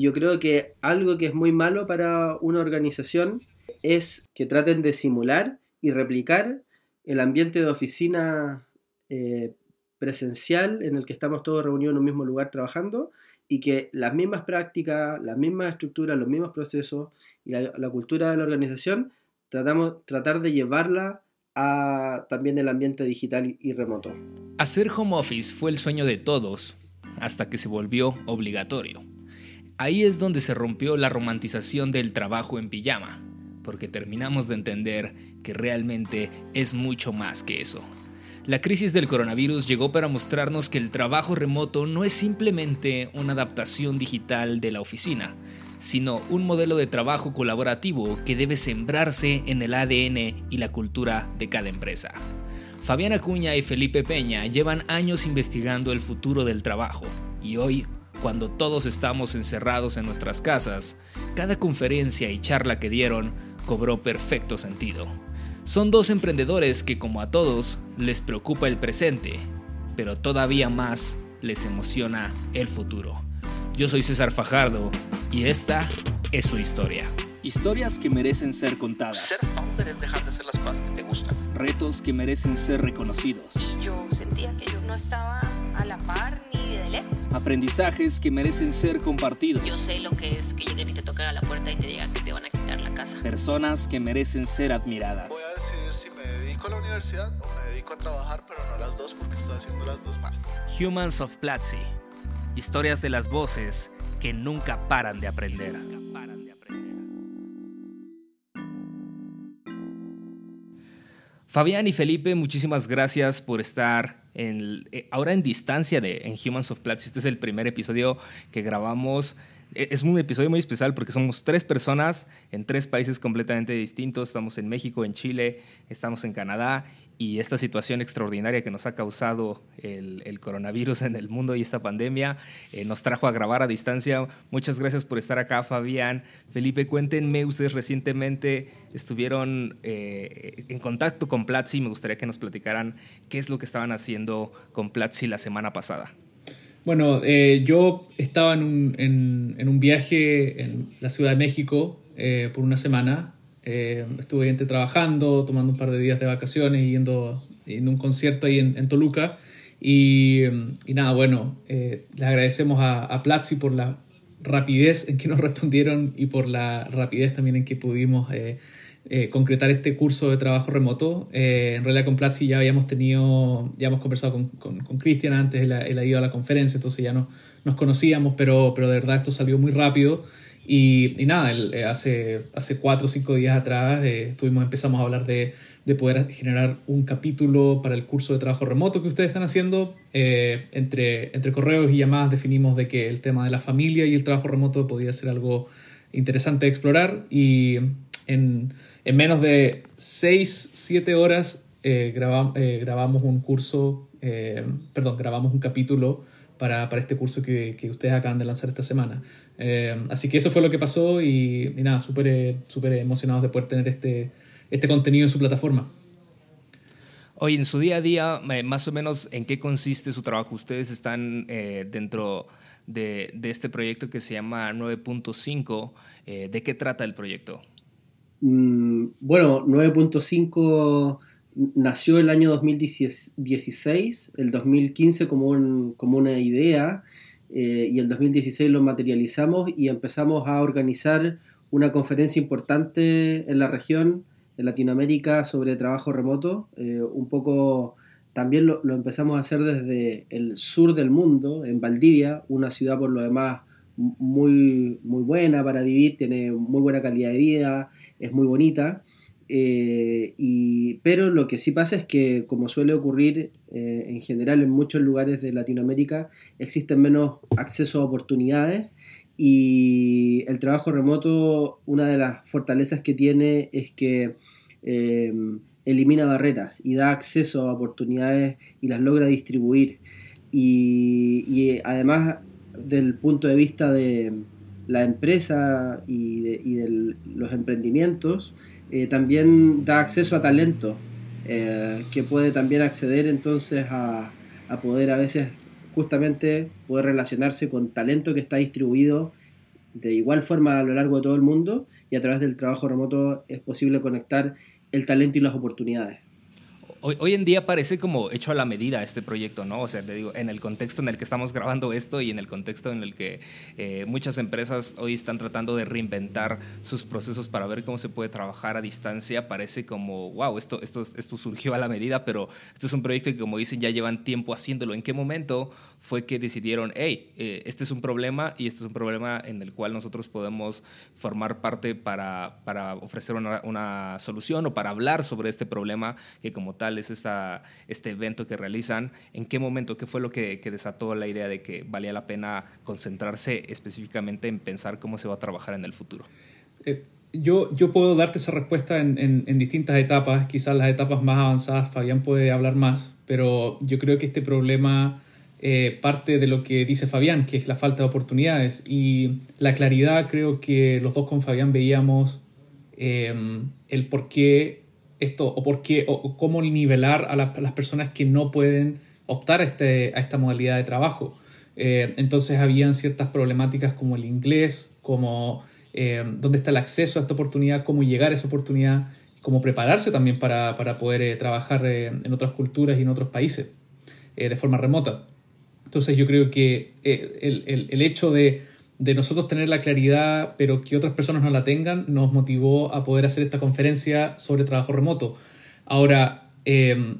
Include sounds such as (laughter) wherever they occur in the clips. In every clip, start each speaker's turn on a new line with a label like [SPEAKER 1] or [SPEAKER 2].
[SPEAKER 1] Yo creo que algo que es muy malo para una organización es que traten de simular y replicar el ambiente de oficina eh, presencial en el que estamos todos reunidos en un mismo lugar trabajando y que las mismas prácticas, las mismas estructuras, los mismos procesos y la, cultura de la organización tratamos tratar de llevarla a también el ambiente digital y remoto.
[SPEAKER 2] Hacer home office fue el sueño de todos hasta que se volvió obligatorio. Ahí es donde se rompió la romantización del trabajo en pijama, porque terminamos de entender que realmente es mucho más que eso. La crisis del coronavirus llegó para mostrarnos que el trabajo remoto no es simplemente una adaptación digital de la oficina, sino un modelo de trabajo colaborativo que debe sembrarse en el ADN y la cultura de cada empresa. Fabián Acuña y Felipe Peña llevan años investigando el futuro del trabajo y hoy, cuando todos estamos encerrados en nuestras casas, cada conferencia y charla que dieron cobró perfecto sentido. Son dos emprendedores que como a todos les preocupa el presente, pero todavía más les emociona el futuro. Yo soy César Fajardo y esta es su historia. Historias que merecen ser contadas.
[SPEAKER 3] Ser founder es dejar de hacer las cosas que te gustan.
[SPEAKER 2] Retos que merecen ser reconocidos.
[SPEAKER 4] Y yo sentía que yo no estaba a la par ni de lejos.
[SPEAKER 2] Aprendizajes que merecen ser compartidos.
[SPEAKER 4] Yo sé lo que es que lleguen y te toquen a la puerta y te digan que te van a quitar la casa.
[SPEAKER 2] Personas que merecen ser admiradas.
[SPEAKER 3] Voy a decidir si me dedico a la universidad o me dedico a trabajar, pero no a las dos porque estoy haciendo las dos mal.
[SPEAKER 2] Humans of Platzi. Historias de las voces que nunca paran de aprender. Fabián y Felipe, muchísimas gracias por estar en, eh, ahora en distancia de en Humans of Platzi. Este es el primer episodio que grabamos es un episodio muy especial porque somos tres personas en tres países completamente distintos. Estamos en México, en Chile, estamos en Canadá y esta situación extraordinaria que nos ha causado el, coronavirus en el mundo y esta pandemia eh, nos trajo a grabar a distancia. Muchas gracias por estar acá, Fabián. Felipe, cuéntenme, ustedes recientemente estuvieron eh, en contacto con Platzi. Me gustaría que nos platicaran qué es lo que estaban haciendo con Platzi la semana pasada.
[SPEAKER 5] Bueno, eh, yo estaba en un, en, un, viaje en la Ciudad de México eh, por una semana. Eh, estuve gente trabajando, tomando un par de días de vacaciones y yendo, yendo a un concierto ahí en, Toluca. Y, y, nada, bueno, le agradecemos a, a Platzi por la rapidez en que nos (laughs) respondieron y por la rapidez también en que pudimos eh, concretar este curso de trabajo remoto. Eh, en realidad con Platzi ya habíamos tenido, ya hemos conversado con Cristian con, antes, él, ha ido a la conferencia, entonces ya no, nos conocíamos, pero, pero de verdad esto salió muy rápido. Y, y nada, eh, hace, hace cuatro o cinco días atrás estuvimos, empezamos a hablar de, de, poder generar un capítulo para el curso de trabajo remoto que ustedes están haciendo. entre, entre correos y llamadas definimos de que el tema de la familia y el trabajo remoto podía ser algo interesante de explorar y en, en menos de 6, 7 horas eh, eh, grabamos un curso, eh, perdón, grabamos un capítulo para, para este curso que, que, ustedes acaban de lanzar esta semana. así que eso fue lo que pasó y, nada, súper super emocionados de poder tener este, este contenido en su plataforma.
[SPEAKER 2] Oye, en su día a día, más o menos, ¿en qué consiste su trabajo? Ustedes están dentro de, de, este proyecto que se llama 9.5. ¿De qué trata el proyecto?
[SPEAKER 1] Mm, bueno, 9.5 nació el año 2016, el 2015 como, como una idea eh, y el 2016 lo materializamos y empezamos a organizar una conferencia importante en la región, en Latinoamérica, sobre trabajo remoto. Eh, un poco también lo, empezamos a hacer desde el sur del mundo, en Valdivia, una ciudad por lo demás muy, muy buena para vivir, tiene muy buena calidad de vida, es muy bonita. Eh, y, pero lo que sí pasa es que, como suele ocurrir eh, en general en muchos lugares de Latinoamérica, existen menos acceso a oportunidades y el trabajo remoto, una de las fortalezas que tiene es que eh, elimina barreras y da acceso a oportunidades y las logra distribuir. Y, y además del punto de vista de la empresa y de, los emprendimientos, eh, también da acceso a talento, eh, que puede también acceder entonces a, poder a veces justamente poder relacionarse con talento que está distribuido de igual forma a lo largo de todo el mundo y a través del trabajo remoto es posible conectar el talento y las oportunidades.
[SPEAKER 2] Hoy, en día parece como hecho a la medida este proyecto, ¿no? O sea, te digo, en el contexto en el que estamos grabando esto y en el contexto en el que eh, muchas empresas hoy están tratando de reinventar sus procesos para ver cómo se puede trabajar a distancia, parece como, wow, esto, esto, esto surgió a la medida, pero esto es un proyecto que, como dicen, ya llevan tiempo haciéndolo. ¿En qué momento fue que decidieron, hey, eh, este es un problema y este es un problema en el cual nosotros podemos formar parte para, para ofrecer una, una solución o para hablar sobre este problema que como tal es esta, este evento que realizan, en qué momento, qué fue lo que, desató la idea de que valía la pena concentrarse específicamente en pensar cómo se va a trabajar en el futuro.
[SPEAKER 5] Eh, yo, yo puedo darte esa respuesta en, en, distintas etapas, quizás las etapas más avanzadas, Fabián puede hablar más, pero yo creo que este problema... Eh, parte de lo que dice Fabián, que es la falta de oportunidades. Y la claridad, creo que los dos con Fabián veíamos eh, el por qué esto o por qué o, cómo nivelar a, las personas que no pueden optar a, este, esta modalidad de trabajo. Eh, entonces habían ciertas problemáticas como el inglés, como eh, dónde está el acceso a esta oportunidad, cómo llegar a esa oportunidad, cómo prepararse también para, para poder eh, trabajar en otras culturas y en otros países de forma remota. Entonces yo creo que el, el, el hecho de de nosotros tener la claridad, pero que otras personas no la tengan, nos motivó a poder hacer esta conferencia sobre trabajo remoto. Ahora, em,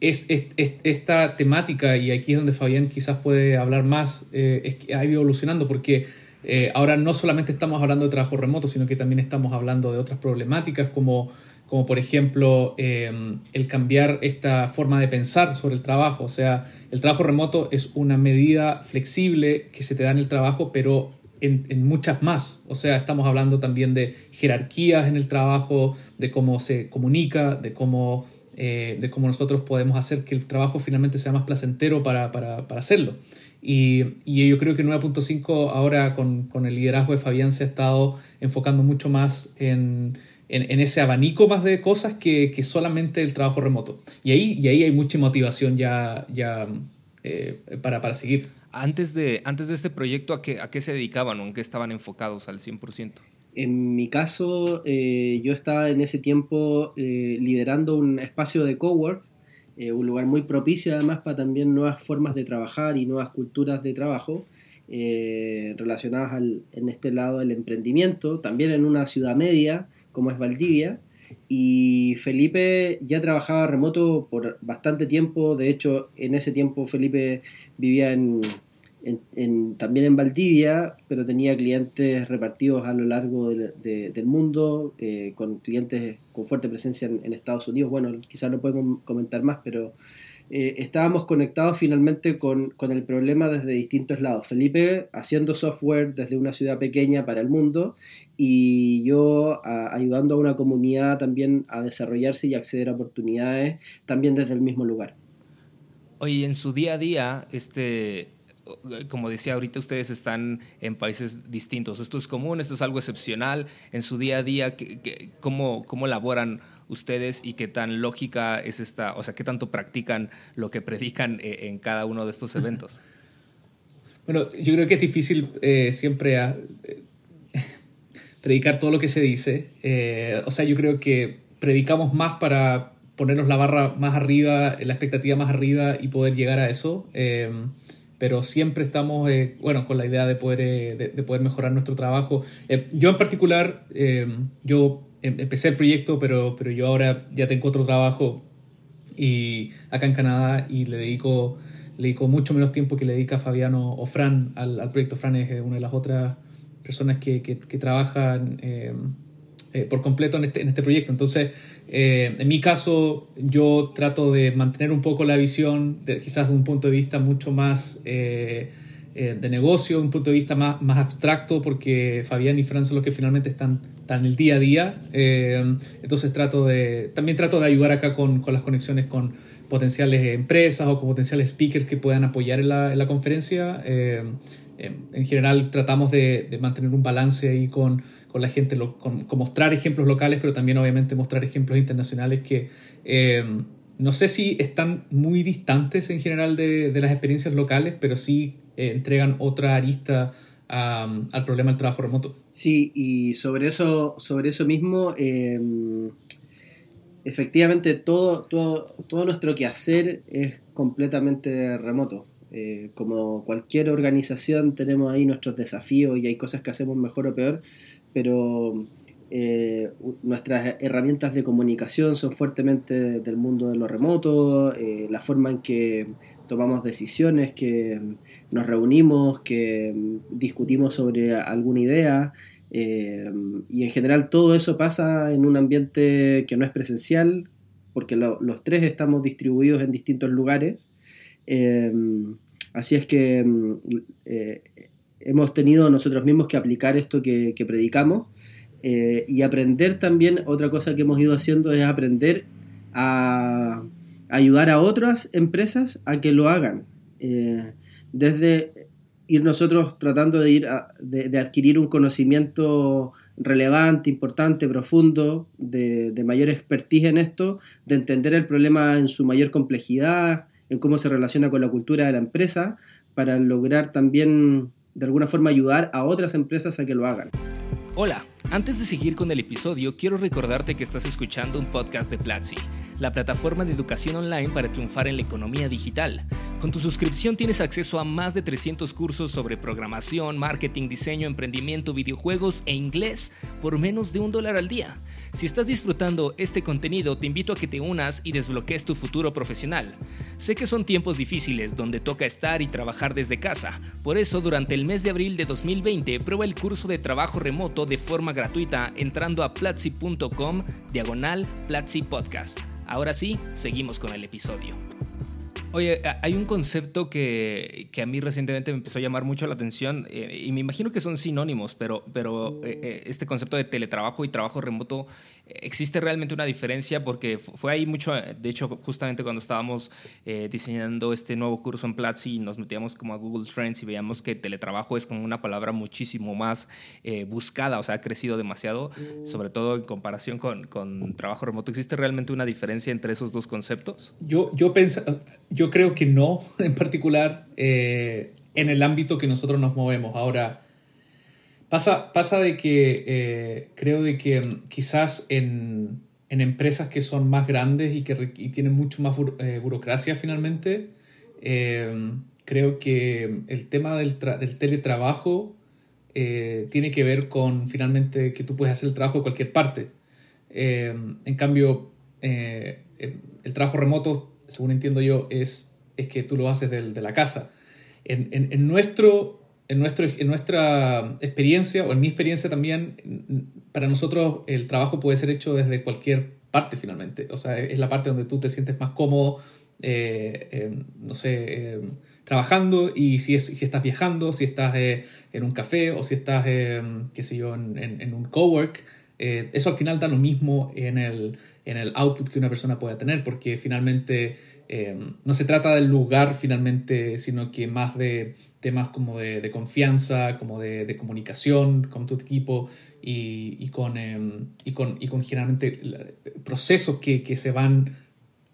[SPEAKER 5] es, esta temática, y aquí es donde Fabián quizás puede hablar más, eh, es que ha ido evolucionando porque eh, ahora no solamente estamos hablando de trabajo remoto, sino que también estamos hablando de otras problemáticas como como por ejemplo em, el cambiar esta forma de pensar sobre el trabajo. O sea, el trabajo remoto es una medida flexible que se te da en el trabajo, pero en, muchas más. O sea, estamos hablando también de jerarquías en el trabajo, de cómo se comunica, de cómo, eh, de cómo nosotros podemos hacer que el trabajo finalmente sea más placentero para, para, para hacerlo. Y, y, yo creo que 9.5 ahora con, con el liderazgo de Fabián se ha estado enfocando mucho más en en, ese abanico más de cosas que, solamente el trabajo remoto. Y ahí, y ahí hay mucha motivación ya, ya eh, para, para, seguir.
[SPEAKER 2] Antes de, antes de este proyecto, ¿a qué, ¿a qué se dedicaban o en qué estaban enfocados al 100%?
[SPEAKER 1] En mi caso, eh, yo estaba en ese tiempo eh, liderando un espacio de cowork, un lugar muy propicio además para también nuevas formas de trabajar y nuevas culturas de trabajo. Relacionadas al, en este lado del emprendimiento, también en una ciudad media, como es Valdivia. Y Felipe ya trabajaba remoto por bastante tiempo. De hecho, en ese tiempo Felipe vivía en, también en Valdivia, pero tenía clientes repartidos a lo largo del mundo, eh, con clientes con fuerte presencia en, en, Estados Unidos. Bueno, quizás no podemos comentar más, pero eh, estábamos conectados finalmente con, el problema desde distintos lados. Felipe haciendo software desde una ciudad pequeña para el mundo y yo ayudando a una comunidad también a desarrollarse y acceder a oportunidades también desde el mismo lugar.
[SPEAKER 2] Oye, en su día a día, este, como decía ahorita, ustedes están en países distintos. Esto es común, esto es algo excepcional. En su día a día, ¿cómo, cómo elaboran ustedes y qué tan lógica es esta, o sea, qué tanto practican lo que predican eh, en cada uno de estos eventos?
[SPEAKER 5] Bueno, yo creo que es difícil eh, siempre a, eh, predicar todo lo que se dice. o sea, yo creo que predicamos más para ponernos la barra más arriba, la expectativa más arriba y poder llegar a eso. pero siempre estamos, bueno, con la idea de poder, de, poder mejorar nuestro trabajo. yo en particular, yo Em, empecé el proyecto, pero, pero yo ahora ya tengo otro trabajo y acá en Canadá y le dedico, le dedico mucho menos tiempo que le dedica Fabiano o Fran al, al proyecto. Fran es una de las otras personas que, que, trabajan em, eh, por completo en este, en este proyecto. Entonces, eh, en mi caso, yo trato de mantener un poco la visión, quizás de un punto de vista mucho más... Eh, eh, de negocio, un punto de vista más, más abstracto, porque Fabián y Fran son los que finalmente están, en el día a día. Eh, entonces trato de, también trato de ayudar acá con, con, las conexiones con potenciales empresas o con potenciales speakers que puedan apoyar en la, en la conferencia. Eh, en general tratamos de, mantener un balance ahí con, con la gente, con, mostrar ejemplos locales, pero también obviamente mostrar ejemplos internacionales que no sé si están muy distantes en general de, de las experiencias locales, pero sí eh, entregan otra arista a- al problema del trabajo remoto.
[SPEAKER 1] Sí, y sobre eso, sobre eso mismo, eh, efectivamente todo, todo, todo nuestro quehacer es completamente remoto. Eh, como cualquier organización tenemos ahí nuestros desafíos y hay cosas que hacemos mejor o peor, pero eh, nuestras herramientas de comunicación son fuertemente del mundo de lo remoto, eh, la forma en que tomamos decisiones, que nos reunimos, que discutimos sobre alguna idea, eh, y en general todo eso pasa en un ambiente que no es presencial, porque lo- los tres estamos distribuidos en distintos lugares. Así es que mm, hemos tenido nosotros mismos que aplicar esto que predicamos eh, y aprender también, otra cosa que hemos ido haciendo es aprender a ayudar a otras empresas a que lo hagan. Eh, desde ir nosotros tratando de ir a- de, adquirir un conocimiento relevante, importante, profundo, de, de mayor expertise en esto, de entender el problema en su mayor complejidad, en cómo se relaciona con la cultura de la empresa, para lograr también de alguna forma ayudar a otras empresas a que lo hagan.
[SPEAKER 2] Hola, antes de seguir con el episodio, quiero recordarte que estás escuchando un podcast de Platzi, la plataforma de educación online para triunfar en la economía digital. Con tu suscripción tienes acceso a más de 300 cursos sobre programación, marketing, diseño, emprendimiento, videojuegos e inglés por menos de un dólar al día. Si estás disfrutando este contenido, te invito a que te unas y desbloquees tu futuro profesional. Sé que son tiempos difíciles donde toca estar y trabajar desde casa. Por eso, durante el mes de abril de 2020, prueba el curso de trabajo remoto de forma gratuita entrando a platzi.com diagonal Platzi Podcast. Ahora sí, seguimos con el episodio. Oye, hay un concepto que, que a mí recientemente me empezó a llamar mucho la atención eh, y me imagino que son sinónimos, pero, pero eh, eh, este concepto de teletrabajo y trabajo remoto, ¿existe realmente una diferencia? Porque fu- fue ahí mucho, de hecho, justamente cuando estábamos diseñando este nuevo curso en Platzi y nos metíamos como a Google Trends y veíamos que teletrabajo es como una palabra muchísimo más buscada, o sea, ha crecido demasiado, sobre todo en comparación con, con trabajo remoto. ¿Existe realmente una diferencia entre esos dos conceptos?
[SPEAKER 5] Yo, yo creo que no, (laughs) en particular, eh, en el ámbito que nosotros nos movemos. Ahora, pasa, pasa de que eh, creo de que mm, quizás en, en empresas que son más grandes y que tienen mucho más eh, burocracia finalmente, eh, creo que el tema del, del teletrabajo tiene que ver con finalmente que tú puedes hacer el trabajo de cualquier parte. Eh, en cambio, eh, el trabajo remoto, según entiendo yo, es, es que tú lo haces de, la casa. En, en- nuestro, en, nuestro, en nuestra experiencia, o en mi experiencia también, para nosotros el trabajo puede ser hecho desde cualquier parte finalmente. O sea, es la parte donde tú te sientes más cómodo, eh, eh, no sé, eh, trabajando y si, es, si estás viajando, si estás eh, en un café o si estás, eh, qué sé yo, en, en- en un cowork, eh, eso al final da lo mismo en el, en el output que una persona pueda tener, porque finalmente eh, no se trata del lugar finalmente, sino que más de temas como de, de confianza, como de, de comunicación con tu equipo y, y con, eh, y, con, y con generalmente procesos que, que se van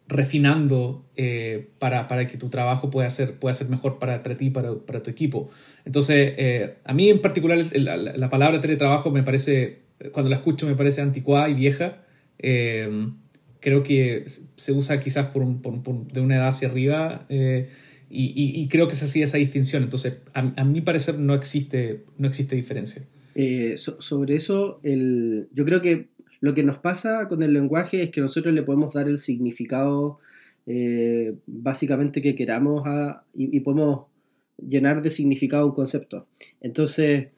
[SPEAKER 5] refinando eh, para, para que tu trabajo pueda ser, pueda ser mejor para, para ti y para, para tu equipo. Entonces, eh, a mí en particular la- la palabra teletrabajo me parece, cuando la escucho me parece anticuada y vieja. Eh, creo que se usa quizás por, por- de una edad hacia arriba eh, y, y- creo que se hacía esa distinción. Entonces, a, a mi parecer no existe, no existe diferencia.
[SPEAKER 1] Eh, so- sobre eso, el, yo creo que lo que nos pasa con el lenguaje es que nosotros le podemos dar el significado básicamente que queramos a- y, podemos llenar de significado un concepto. Entonces,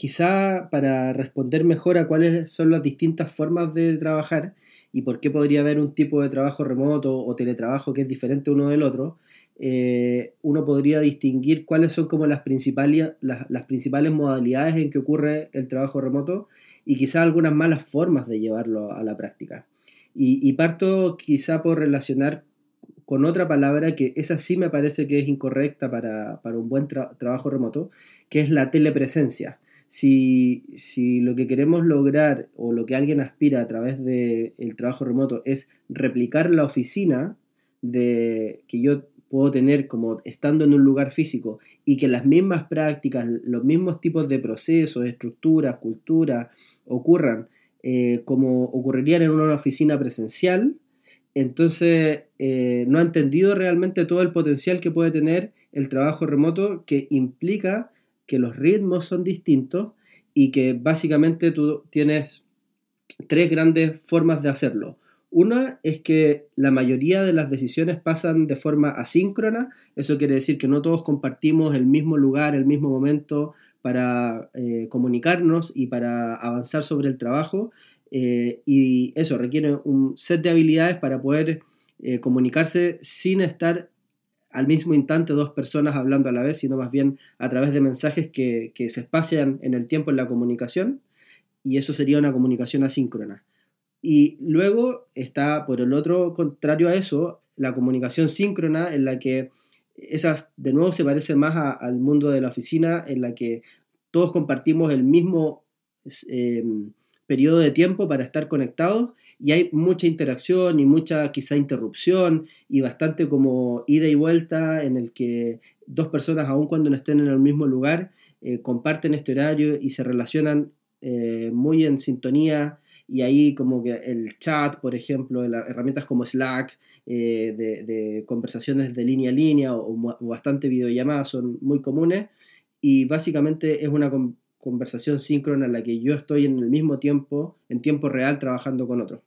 [SPEAKER 1] quizá para responder mejor a cuáles son las distintas formas de trabajar y por qué podría haber un tipo de trabajo remoto o teletrabajo que es diferente uno del otro, eh, uno podría distinguir cuáles son como las principales, las, principales modalidades en que ocurre el trabajo remoto y quizá algunas malas formas de llevarlo a la práctica. Y, parto quizá por relacionar con otra palabra que esa sí me parece que es incorrecta para, para un buen tra- trabajo remoto, que es la telepresencia. Si, si lo que queremos lograr o lo que alguien aspira a través del trabajo remoto es replicar la oficina de que yo puedo tener como estando en un lugar físico y que las mismas prácticas, los mismos tipos de procesos, estructuras, culturas ocurran eh, como ocurrirían en una oficina presencial, entonces eh, no ha entendido realmente todo el potencial que puede tener el trabajo remoto que implica que los ritmos son distintos y que básicamente tú tienes tres grandes formas de hacerlo. Una es que la mayoría de las decisiones pasan de forma asíncrona, eso quiere decir que no todos compartimos el mismo lugar, el mismo momento para eh, comunicarnos y para avanzar sobre el trabajo, eh, y eso requiere un set de habilidades para poder eh, comunicarse sin estar al mismo instante dos personas hablando a la vez, sino más bien a través de mensajes que, se espacian en el tiempo en la comunicación, y eso sería una comunicación asíncrona. Y luego está, por el otro contrario a eso, la comunicación síncrona, en la que esas, de nuevo, se parece más al mundo de la oficina, en la que todos compartimos el mismo eh, periodo de tiempo para estar conectados y hay mucha interacción y mucha quizá interrupción y bastante como ida y vuelta en el que dos personas, aun cuando no estén en el mismo lugar, eh, comparten este horario y se relacionan eh, muy en sintonía y ahí como que el chat, por ejemplo, herramientas como Slack, eh, de, conversaciones de línea a línea o, bastante videollamadas son muy comunes y básicamente es una conversación síncrona en la que yo estoy en el mismo tiempo, en tiempo real, trabajando con otro.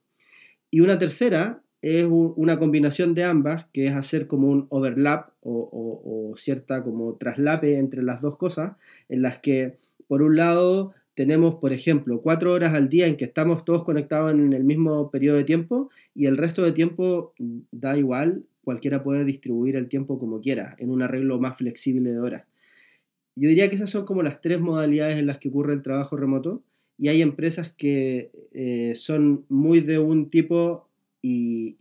[SPEAKER 1] Y una tercera es una combinación de ambas, que es hacer como un overlap o, o cierta como traslape entre las dos cosas, en las que por un lado tenemos, por ejemplo, cuatro horas al día en que estamos todos conectados en el mismo periodo de tiempo y el resto de tiempo da igual, cualquiera puede distribuir el tiempo como quiera, en un arreglo más flexible de horas. Yo diría que esas son como las tres modalidades en las que ocurre el trabajo remoto y hay empresas que eh, son muy de un tipo y,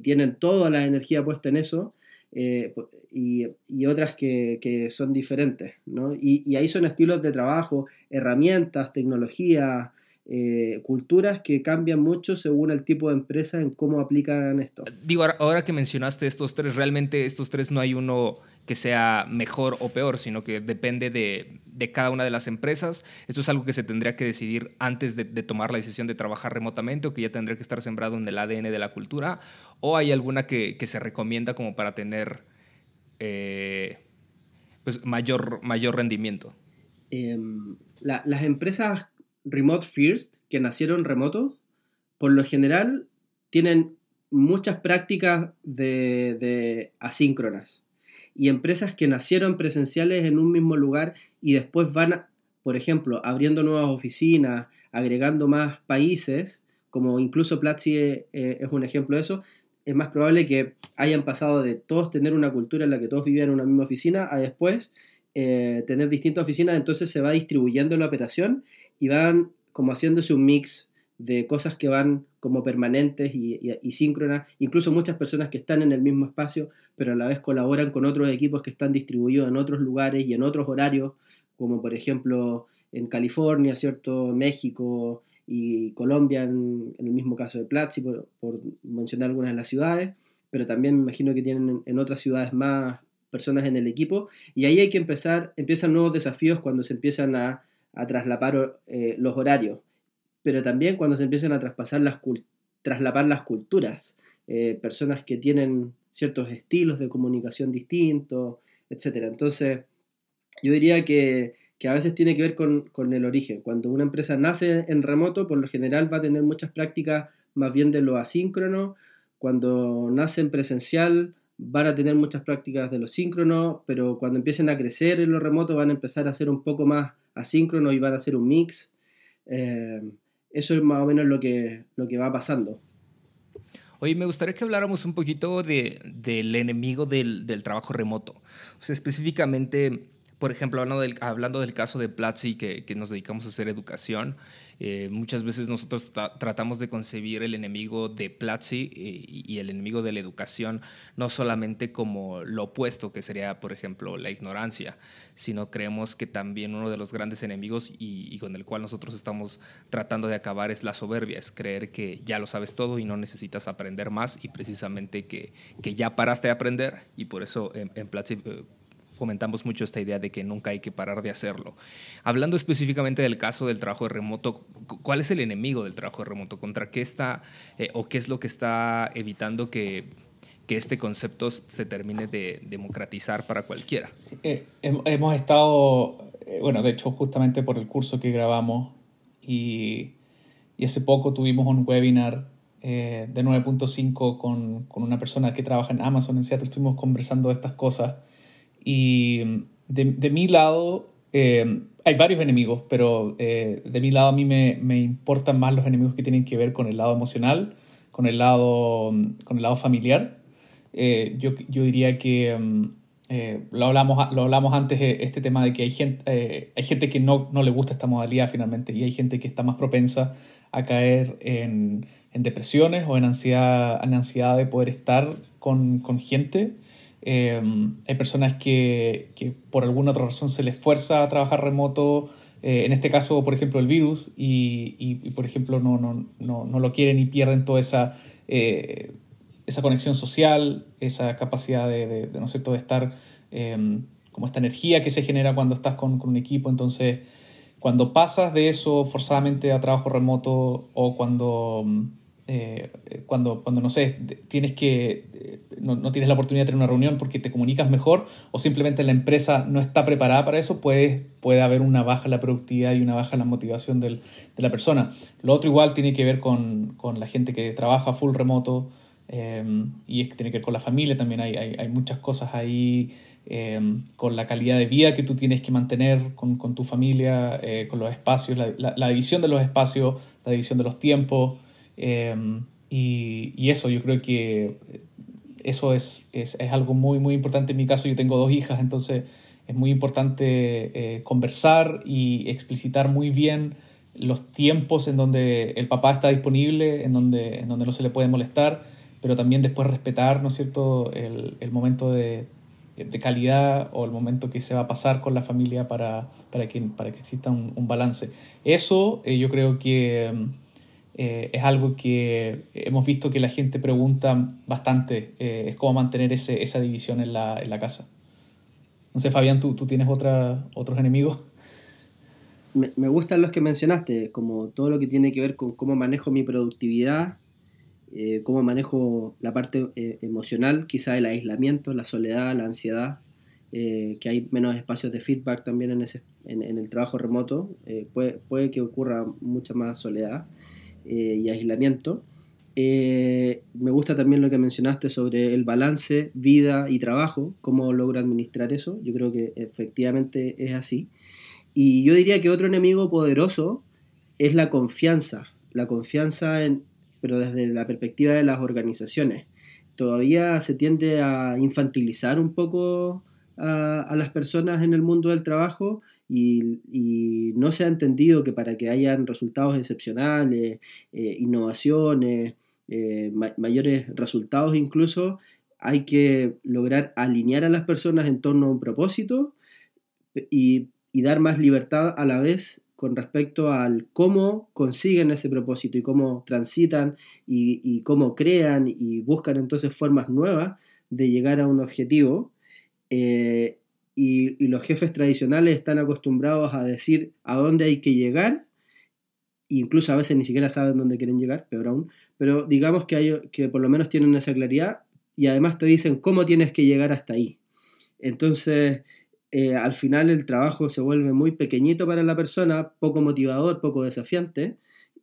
[SPEAKER 1] tienen toda la energía puesta en eso eh, y, otras que, son diferentes, ¿no? Y, y, ahí son estilos de trabajo, herramientas, tecnologías, eh, culturas que cambian mucho según el tipo de empresa en cómo aplican esto.
[SPEAKER 2] Digo, ahora que mencionaste estos tres, realmente estos tres no hay uno que sea mejor o peor, sino que depende de, de, cada una de las empresas. Esto es algo que se tendría que decidir antes de, tomar la decisión de trabajar remotamente o que ya tendría que estar sembrado en el ADN de la cultura. ¿O hay alguna que, se recomienda como para tener eh, pues mayor, mayor rendimiento?
[SPEAKER 1] La, las empresas remote first, que nacieron remoto, por lo general tienen muchas prácticas de, de asíncronas y empresas que nacieron presenciales en un mismo lugar y después van, por ejemplo, abriendo nuevas oficinas, agregando más países, como incluso Platzi eh, es un ejemplo de eso, es más probable que hayan pasado de todos tener una cultura en la que todos vivían en una misma oficina a después eh, tener distintas oficinas, entonces se va distribuyendo la operación y van como haciéndose un mix de cosas que van como permanentes y, y, síncronas, incluso muchas personas que están en el mismo espacio, pero a la vez colaboran con otros equipos que están distribuidos en otros lugares y en otros horarios, como por ejemplo en California, ¿cierto? México y Colombia, en, el mismo caso de Platzi, por, por, mencionar algunas de las ciudades, pero también me imagino que tienen en otras ciudades más personas en el equipo, y ahí hay que empezar, empiezan nuevos desafíos cuando se empiezan a, a traslapar eh, los horarios pero también cuando se empiezan a traspasar las traslapar las culturas, eh, personas que tienen ciertos estilos de comunicación distintos, etc. Entonces, yo diría que, que a veces tiene que ver con, con, el origen. Cuando una empresa nace en remoto, por lo general va a tener muchas prácticas más bien de lo asíncrono. Cuando nace en presencial, van a tener muchas prácticas de lo síncrono, pero cuando empiecen a crecer en lo remoto, van a empezar a ser un poco más asíncrono y van a hacer un mix. Eh, eso es más o menos lo que, lo que va pasando.
[SPEAKER 2] Oye, me gustaría que habláramos un poquito de, del enemigo del, del, trabajo remoto. O sea, específicamente, por ejemplo, hablando del, hablando del caso de Platzi, que, que nos dedicamos a hacer educación, eh, muchas veces nosotros tratamos de concebir el enemigo de Platzi eh, y, el enemigo de la educación no solamente como lo opuesto, que sería, por ejemplo, la ignorancia, sino creemos que también uno de los grandes enemigos y, con el cual nosotros estamos tratando de acabar es la soberbia, es creer que ya lo sabes todo y no necesitas aprender más y precisamente que, que ya paraste de aprender y por eso en, en Platzi eh, fomentamos mucho esta idea de que nunca hay que parar de hacerlo. Hablando específicamente del caso del trabajo remoto, ¿cuál es el enemigo del trabajo remoto? ¿Contra qué está eh, o qué es lo que está evitando que, que este concepto se termine de democratizar para cualquiera?
[SPEAKER 5] Eh, hemos estado, eh, bueno, de hecho justamente por el curso que grabamos y, y hace poco tuvimos un webinar de 9.5 con, con, una persona que trabaja en Amazon en Seattle, estuvimos conversando de estas cosas y de, de mi lado, eh, hay varios enemigos, pero eh, de mi lado a mí me, me, importan más los enemigos que tienen que ver con el lado emocional, con el lado, con el lado familiar. Eh, yo, yo, diría que lo, hablamos, lo hablamos antes, este tema de que hay gente, hay gente que no, no, le gusta esta modalidad finalmente y hay gente que está más propensa a caer en, en depresiones o en ansiedad, en ansiedad de poder estar con, con gente Em, hay personas que, que, por alguna otra razón se les fuerza a trabajar remoto, eh, en este caso, por ejemplo, el virus, y, y, por ejemplo, no, no, no, no, lo quieren y pierden toda esa, eh, esa conexión social, esa capacidad de, de, ¿no sé, de estar, em, como esta energía que se genera cuando estás con, con un equipo. Entonces, cuando pasas de eso forzadamente a trabajo remoto o cuando eh, cuando, cuando, no sé, tienes que, eh, no, no, tienes la oportunidad de tener una reunión porque te comunicas mejor o simplemente la empresa no está preparada para eso, puede, puede haber una baja en la productividad y una baja en la motivación del, de la persona. Lo otro igual tiene que ver con, con la gente que trabaja full remoto eh, y es que tiene que ver con la familia también. Hay, hay, hay muchas cosas ahí con la calidad de vida que tú tienes que mantener con, con tu familia, con los espacios, la, la, la división de los espacios, la división de los tiempos. Em, y, y, eso, yo creo que eso es, es, es, algo muy, muy importante. En mi caso, yo tengo dos hijas, entonces es muy importante eh, conversar y explicitar muy bien los tiempos en donde el papá está disponible, en donde, en donde no se le puede molestar, pero también después respetar, ¿no es cierto?, el, el momento de, de, calidad o el momento que se va a pasar con la familia para, para, que, para que exista un, un balance. Eso eh, yo creo que em, eh, es algo que hemos visto que la gente pregunta bastante, eh, es cómo mantener ese, esa división en la, en la, casa. No sé, Fabián, ¿tú, tú tienes otra, otros enemigos?
[SPEAKER 1] Me, me, gustan los que mencionaste, como todo lo que tiene que ver con cómo manejo mi productividad, eh, cómo manejo la parte eh, emocional, quizá el aislamiento, la soledad, la ansiedad, que hay menos espacios de feedback también en, ese, en, el trabajo remoto, puede, puede que ocurra mucha más soledad. Eh, y aislamiento. Eh, me gusta también lo que mencionaste sobre el balance vida y trabajo, cómo logra administrar eso. Yo creo que efectivamente es así. Y yo diría que otro enemigo poderoso es la confianza, la confianza en, pero desde la perspectiva de las organizaciones. Todavía se tiende a infantilizar un poco a, las personas en el mundo del trabajo y, no se ha entendido que para que hayan resultados excepcionales, eh, innovaciones, eh, mayores resultados incluso, hay que lograr alinear a las personas en torno a un propósito y, dar más libertad a la vez con respecto al cómo consiguen ese propósito y cómo transitan y, cómo crean y buscan entonces formas nuevas de llegar a un objetivo. Eh, y, los jefes tradicionales están acostumbrados a decir a dónde hay que llegar, incluso a veces ni siquiera saben dónde quieren llegar, peor aún, pero digamos que, hay, que por lo menos tienen esa claridad y además te dicen cómo tienes que llegar hasta ahí. Entonces, eh, al final el trabajo se vuelve muy pequeñito para la persona, poco motivador, poco desafiante,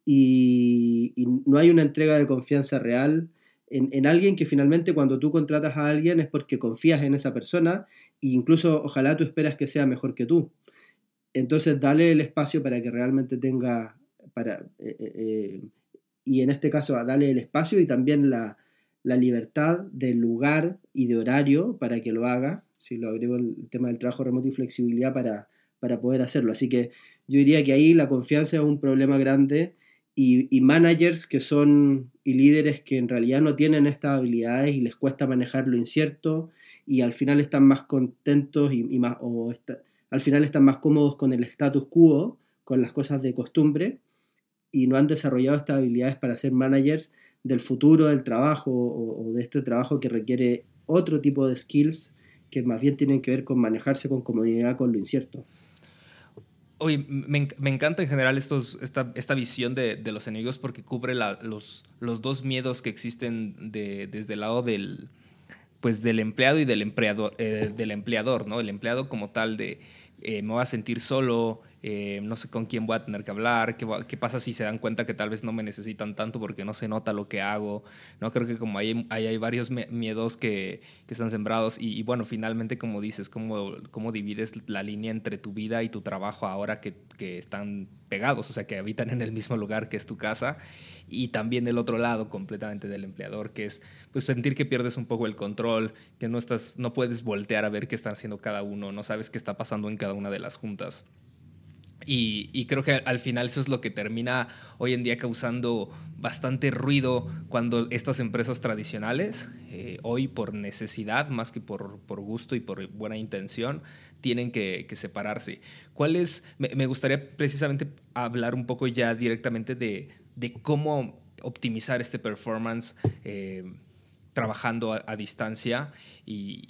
[SPEAKER 1] y, y no hay una entrega de confianza real en, alguien que finalmente cuando tú contratas a alguien es porque confías en esa persona e incluso ojalá tú esperas que sea mejor que tú. Entonces dale el espacio para que realmente tenga, para, eh, eh, eh, y en este caso dale el espacio y también la, la, libertad del lugar y de horario para que lo haga. si lo agrego el tema del trabajo remoto y flexibilidad para, para poder hacerlo. Así que yo diría que ahí la confianza es un problema grande y, managers que son y líderes que en realidad no tienen estas habilidades y les cuesta manejar lo incierto y al final están más contentos y, más, o al final están más cómodos con el status quo, con las cosas de costumbre y no han desarrollado estas habilidades para ser managers del futuro del trabajo o de este trabajo que requiere otro tipo de skills que más bien tienen que ver con manejarse con comodidad con lo incierto.
[SPEAKER 2] Oye, me, me, encanta en general estos, esta, esta visión de, de, los enemigos porque cubre la, los, los, dos miedos que existen de, desde el lado del, pues, del empleado y del empleador, eh, del empleador, ¿no? El empleado como tal de eh, me voy a sentir solo, eh, no sé con quién voy a tener que hablar, ¿qué, pasa si se dan cuenta que tal vez no me necesitan tanto porque no se nota lo que hago, ¿no? Creo que como hay, hay, varios miedos que, que, están sembrados y, y, bueno, finalmente como dices, cómo, cómo divides la línea entre tu vida y tu trabajo ahora que, que están pegados, o sea, que habitan en el mismo lugar que es tu casa y también el otro lado completamente del empleador, que es pues sentir que pierdes un poco el control, que no estás no puedes voltear a ver qué están haciendo cada uno, no sabes qué está pasando en cada una de las juntas. Y, creo que al final eso es lo que termina hoy en día causando bastante ruido cuando estas empresas tradicionales, eh, hoy por necesidad más que por, por, gusto y por buena intención, tienen que, separarse. ¿Cuál es? Me, gustaría precisamente hablar un poco ya directamente de, de cómo optimizar este performance. Eh, trabajando a, distancia y,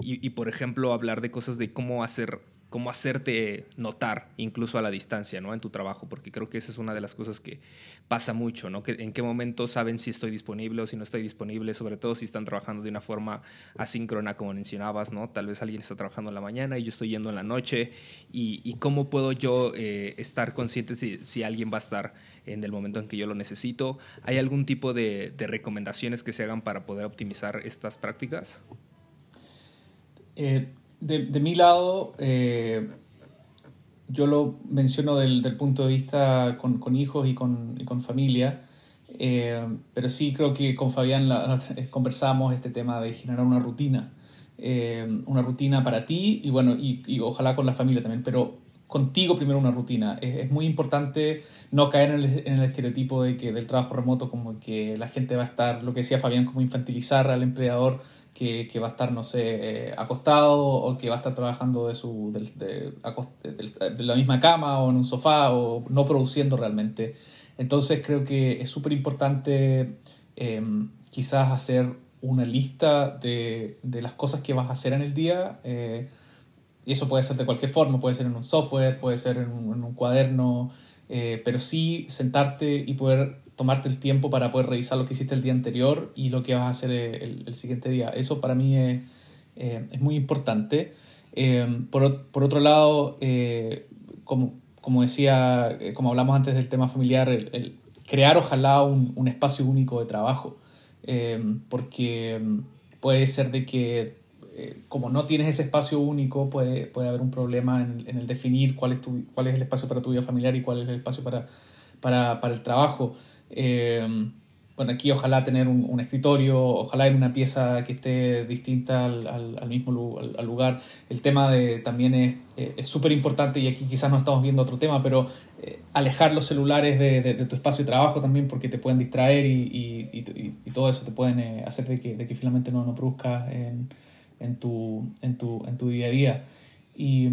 [SPEAKER 2] y, por ejemplo, hablar de cosas de cómo hacer cómo hacerte notar incluso a la distancia, ¿no? En tu trabajo, porque creo que esa es una de las cosas que pasa mucho, ¿no? Que en qué momento saben si estoy disponible o si no estoy disponible, sobre todo si están trabajando de una forma asíncrona, como mencionabas, ¿no? Tal vez alguien está trabajando en la mañana y yo estoy yendo en la noche, y, cómo puedo yo eh, estar consciente si, si, alguien va a estar en el momento en que yo lo necesito. ¿Hay algún tipo de, de recomendaciones que se hagan para poder optimizar estas prácticas?
[SPEAKER 5] Eh, de, de, mi lado, eh, yo lo menciono del, del, punto de vista con, con hijos y con, y con familia, eh, pero sí creo que con Fabián la, conversamos este tema de generar una rutina, eh, una rutina para ti y bueno, y, y, ojalá con la familia también, pero contigo primero una rutina. Es, es muy importante no caer en el, en el, estereotipo de que del trabajo remoto como que la gente va a estar, lo que decía Fabián, como infantilizar al empleador que, que, va a estar, no sé, eh, acostado o que va a estar trabajando de, su, de, de, de, la misma cama o en un sofá o no produciendo realmente. Entonces creo que es súper importante eh, quizás hacer una lista de, las cosas que vas a hacer en el día. Eh, y eso puede ser de cualquier forma, puede ser en un software, puede ser en un, en un cuaderno, eh, pero sí sentarte y poder tomarte el tiempo para poder revisar lo que hiciste el día anterior y lo que vas a hacer el, el siguiente día. Eso para mí es, eh, es muy importante. Eh, por, por, otro lado, eh, como, como decía, eh, como hablamos antes del tema familiar, el, crear ojalá un, un, espacio único de trabajo, eh, porque puede ser de que como no tienes ese espacio único, puede, puede haber un problema en, en el definir cuál es, tu, cuál es el espacio para tu vida familiar y cuál es el espacio para, para, para el trabajo. Eh, bueno, aquí ojalá tener un, un, escritorio, ojalá en una pieza que esté distinta al, al, al mismo al, al, lugar. El tema de también es súper importante y aquí quizás no estamos viendo otro tema, pero eh, alejar los celulares de, de, de, tu espacio de trabajo también porque te pueden distraer y, y, y, y todo eso te pueden eh, hacer de que, de que finalmente no, no produzcas en, en, tu, en, tu, en tu día a día. Y,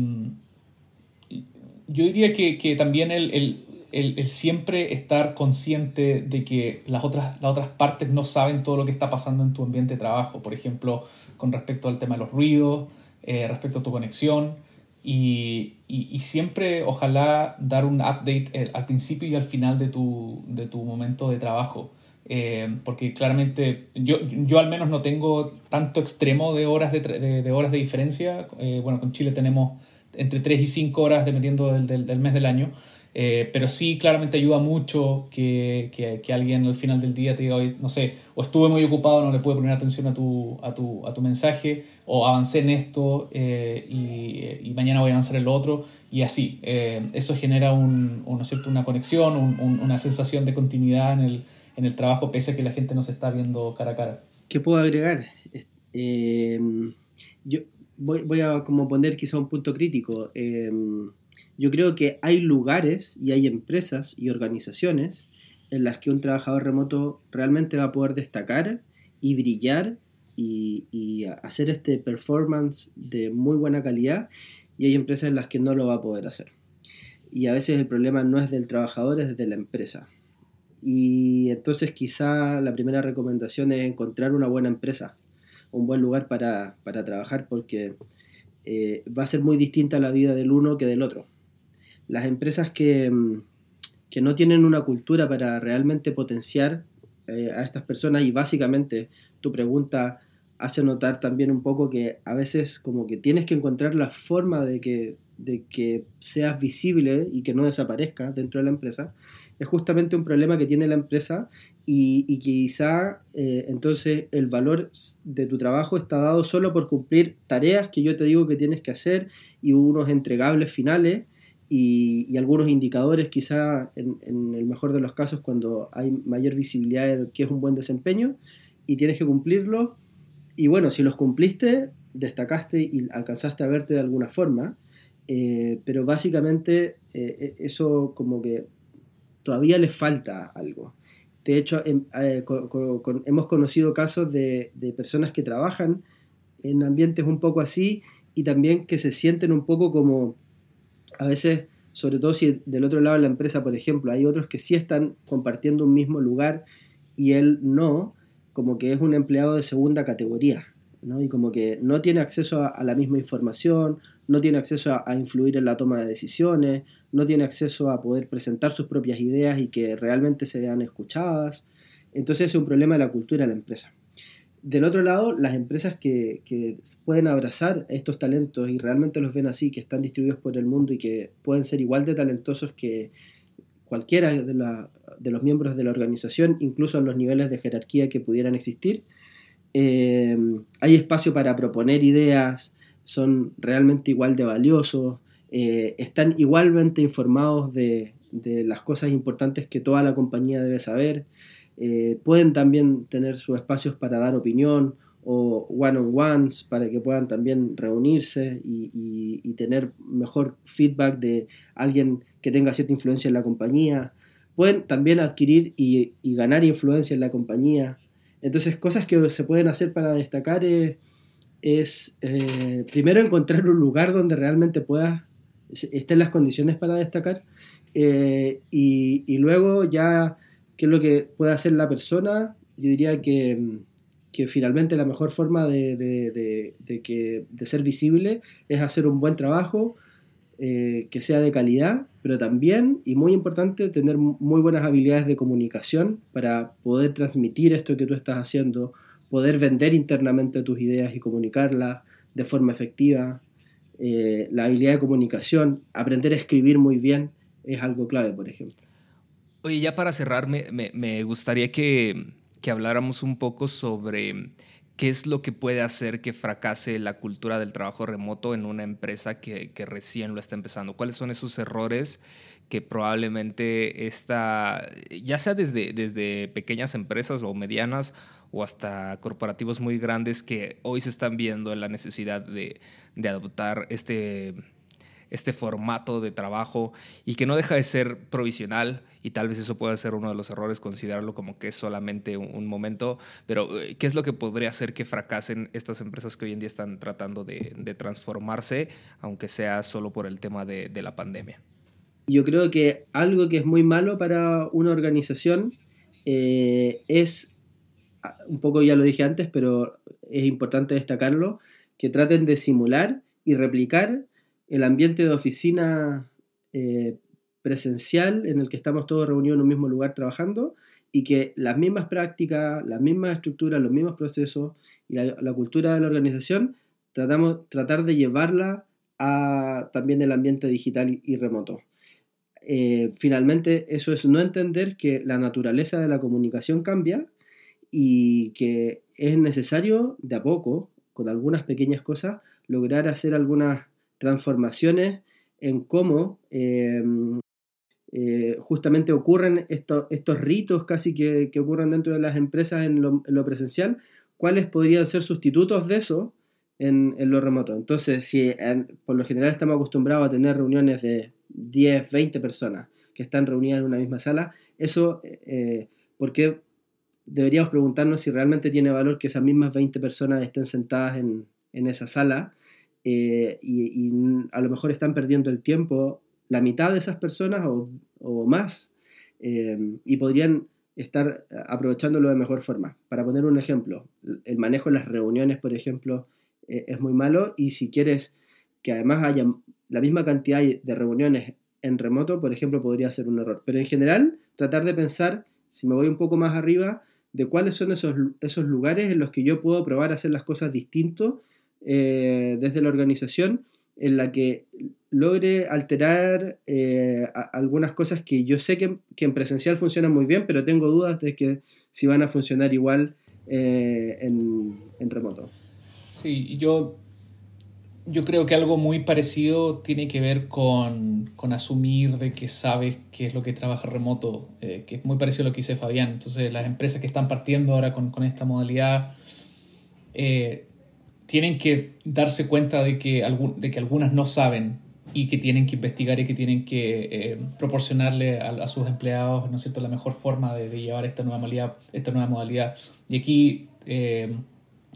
[SPEAKER 5] yo diría que, que también el, el el, siempre estar consciente de que las otras, las otras partes no saben todo lo que está pasando en tu ambiente de trabajo, por ejemplo, con respecto al tema de los ruidos, eh, respecto a tu conexión, y, y, siempre ojalá dar un update eh, al principio y al final de tu, de tu momento de trabajo. Eh, porque claramente yo, yo al menos no tengo tanto extremo de horas de, de, horas de diferencia. Bueno, con Chile tenemos entre 3 y 5 horas dependiendo del, del mes del año. Eh, pero sí, claramente ayuda mucho que, que, que, alguien al final del día te diga, no sé, o estuve muy ocupado, no le pude poner atención a tu, a tu, a tu mensaje, o avancé en esto eh, y, y, mañana voy a avanzar en lo otro, y así. Eh, eso genera un, un, ¿no es cierto? una conexión, un, una sensación de continuidad en el, en el trabajo, pese a que la gente no se está viendo cara a cara.
[SPEAKER 1] ¿Qué puedo agregar? Eh, yo, voy, voy a como poner quizá un punto crítico. Yo creo que hay lugares y hay empresas y organizaciones en las que un trabajador remoto realmente va a poder destacar y brillar y, y hacer este performance de muy buena calidad y hay empresas en las que no lo va a poder hacer. Y a veces el problema no es del trabajador, es de la empresa. Y entonces quizá la primera recomendación es encontrar una buena empresa, un buen lugar para, para trabajar porque eh, va a ser muy distinta la vida del uno que del otro. Las empresas que, mm, que no tienen una cultura para realmente potenciar eh, a estas personas. Y básicamente tu pregunta hace notar también un poco que a veces como que tienes que encontrar la forma de que, de que seas visible y que no desaparezca dentro de la empresa, es justamente un problema que tiene la empresa y, y quizá eh, entonces el valor de tu trabajo está dado solo por cumplir tareas que yo te digo que tienes que hacer y unos entregables finales y, algunos indicadores quizá en, el mejor de los casos cuando hay mayor visibilidad de que es un buen desempeño y tienes que cumplirlo y bueno, si los cumpliste, destacaste y alcanzaste a verte de alguna forma, eh, pero básicamente eh, eso como que todavía le falta algo. De hecho, em, eh, hemos conocido casos de, personas que trabajan en ambientes un poco así y también que se sienten un poco como, a veces, sobre todo si del otro lado de la empresa, por ejemplo, hay otros que sí están compartiendo un mismo lugar y él no, como que es un empleado de segunda categoría, ¿no? Y como que no tiene acceso a, la misma información, no tiene acceso a, a, influir en la toma de decisiones, no tiene acceso a poder presentar sus propias ideas y que realmente sean escuchadas. Entonces es un problema de la cultura de la empresa. Del otro lado, las empresas que, pueden abrazar estos talentos y realmente los ven así, que están distribuidos por el mundo y que pueden ser igual de talentosos que cualquiera de, los miembros de la organización, incluso en los niveles de jerarquía que pudieran existir, eh, hay espacio para proponer ideas, son realmente igual de valiosos, eh, están igualmente informados de, las cosas importantes que toda la compañía debe saber, eh, pueden también tener sus espacios para dar opinión o one-on-ones para que puedan también reunirse y, tener mejor feedback de alguien que tenga cierta influencia en la compañía. Pueden también adquirir y, ganar influencia en la compañía. Entonces, cosas que se pueden hacer para destacar es, eh, primero encontrar un lugar donde realmente puedas, estén las condiciones para destacar eh, y, luego ya qué es lo que puede hacer la persona. Yo diría que, que finalmente la mejor forma de, ser visible es hacer un buen trabajo, eh, que sea de calidad, pero también, y muy importante, tener muy buenas habilidades de comunicación para poder transmitir esto que tú estás haciendo, poder vender internamente tus ideas y comunicarlas de forma efectiva. Eh, la habilidad de comunicación, aprender a escribir muy bien es algo clave, por ejemplo.
[SPEAKER 2] Oye, ya para cerrar, me, me, gustaría que, que habláramos un poco sobre qué es lo que puede hacer que fracase la cultura del trabajo remoto en una empresa que, que recién lo está empezando. ¿Cuáles son esos errores que probablemente está, ya sea desde, desde pequeñas empresas o medianas o hasta corporativos muy grandes que hoy se están viendo en la necesidad de, de adoptar este este formato de trabajo y que no deja de ser provisional y tal vez eso pueda ser uno de los errores, considerarlo como que es solamente un, momento, pero eh, ¿qué es lo que podría hacer que fracasen estas empresas que hoy en día están tratando de, transformarse, aunque sea solo por el tema de, la pandemia?
[SPEAKER 1] Yo creo que algo que es muy malo para una organización eh, es, un poco ya lo dije antes, pero es importante destacarlo, que traten de simular y replicar el ambiente de oficina eh, presencial en el que estamos todos reunidos en un mismo lugar trabajando y que las mismas prácticas, las mismas estructuras, los mismos procesos y la, cultura de la organización tratamos tratar de llevarla a también el ambiente digital y remoto. Eh, finalmente, eso es no entender que la naturaleza de la comunicación cambia y que es necesario de a poco, con algunas pequeñas cosas, lograr hacer algunas transformaciones en cómo eh, eh, justamente ocurren esto, estos ritos casi que, que, ocurren dentro de las empresas en lo, en lo, presencial, cuáles podrían ser sustitutos de eso en, en lo remoto. Entonces, si por lo general estamos acostumbrados a tener reuniones de 10, 20 personas que están reunidas en una misma sala, eso, eh, ¿por qué deberíamos preguntarnos si realmente tiene valor que esas mismas 20 personas estén sentadas en, en esa sala eh, y, a lo mejor están perdiendo el tiempo la mitad de esas personas o, o más eh, y podrían estar aprovechándolo de mejor forma. Para poner un ejemplo, el manejo en las reuniones, por ejemplo, eh, es muy malo y si quieres que además haya la misma cantidad de reuniones en remoto, por ejemplo, podría ser un error. Pero en general, tratar de pensar, si me voy un poco más arriba, de cuáles son esos, esos lugares en los que yo puedo probar a hacer las cosas distinto eh, desde la organización, en la que logre alterar eh, algunas cosas que yo sé que, en presencial funcionan muy bien, pero tengo dudas de que si van a funcionar igual en, en remoto.
[SPEAKER 5] Sí, yo, yo creo que algo muy parecido tiene que ver con, con asumir de que sabes qué es lo que trabaja remoto, eh, que es muy parecido a lo que dice Fabián. Entonces, las empresas que están partiendo ahora con, con esta modalidad eh, tienen que darse cuenta de que, de que algunas no saben y que tienen que investigar y que tienen que eh, proporcionarle a, sus empleados ¿no es cierto? la mejor forma de, llevar esta nueva modalidad. Esta nueva modalidad. Y aquí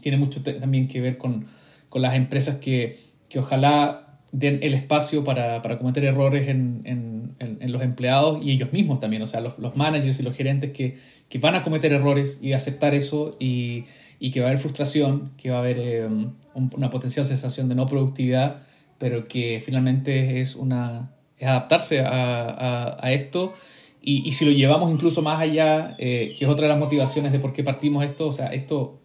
[SPEAKER 5] tiene mucho también que ver con, con las empresas que, que, ojalá den el espacio para, para cometer errores en, en, en, los empleados y ellos mismos también, o sea, los, los managers y los gerentes que, que, van a cometer errores y aceptar eso y, y que va a haber frustración, que va a haber eh, una potencial sensación de no productividad, pero que finalmente es, una, es adaptarse a, a, esto. Y, y, si lo llevamos incluso más allá, eh, que es otra de las motivaciones de por qué partimos esto, o sea, esto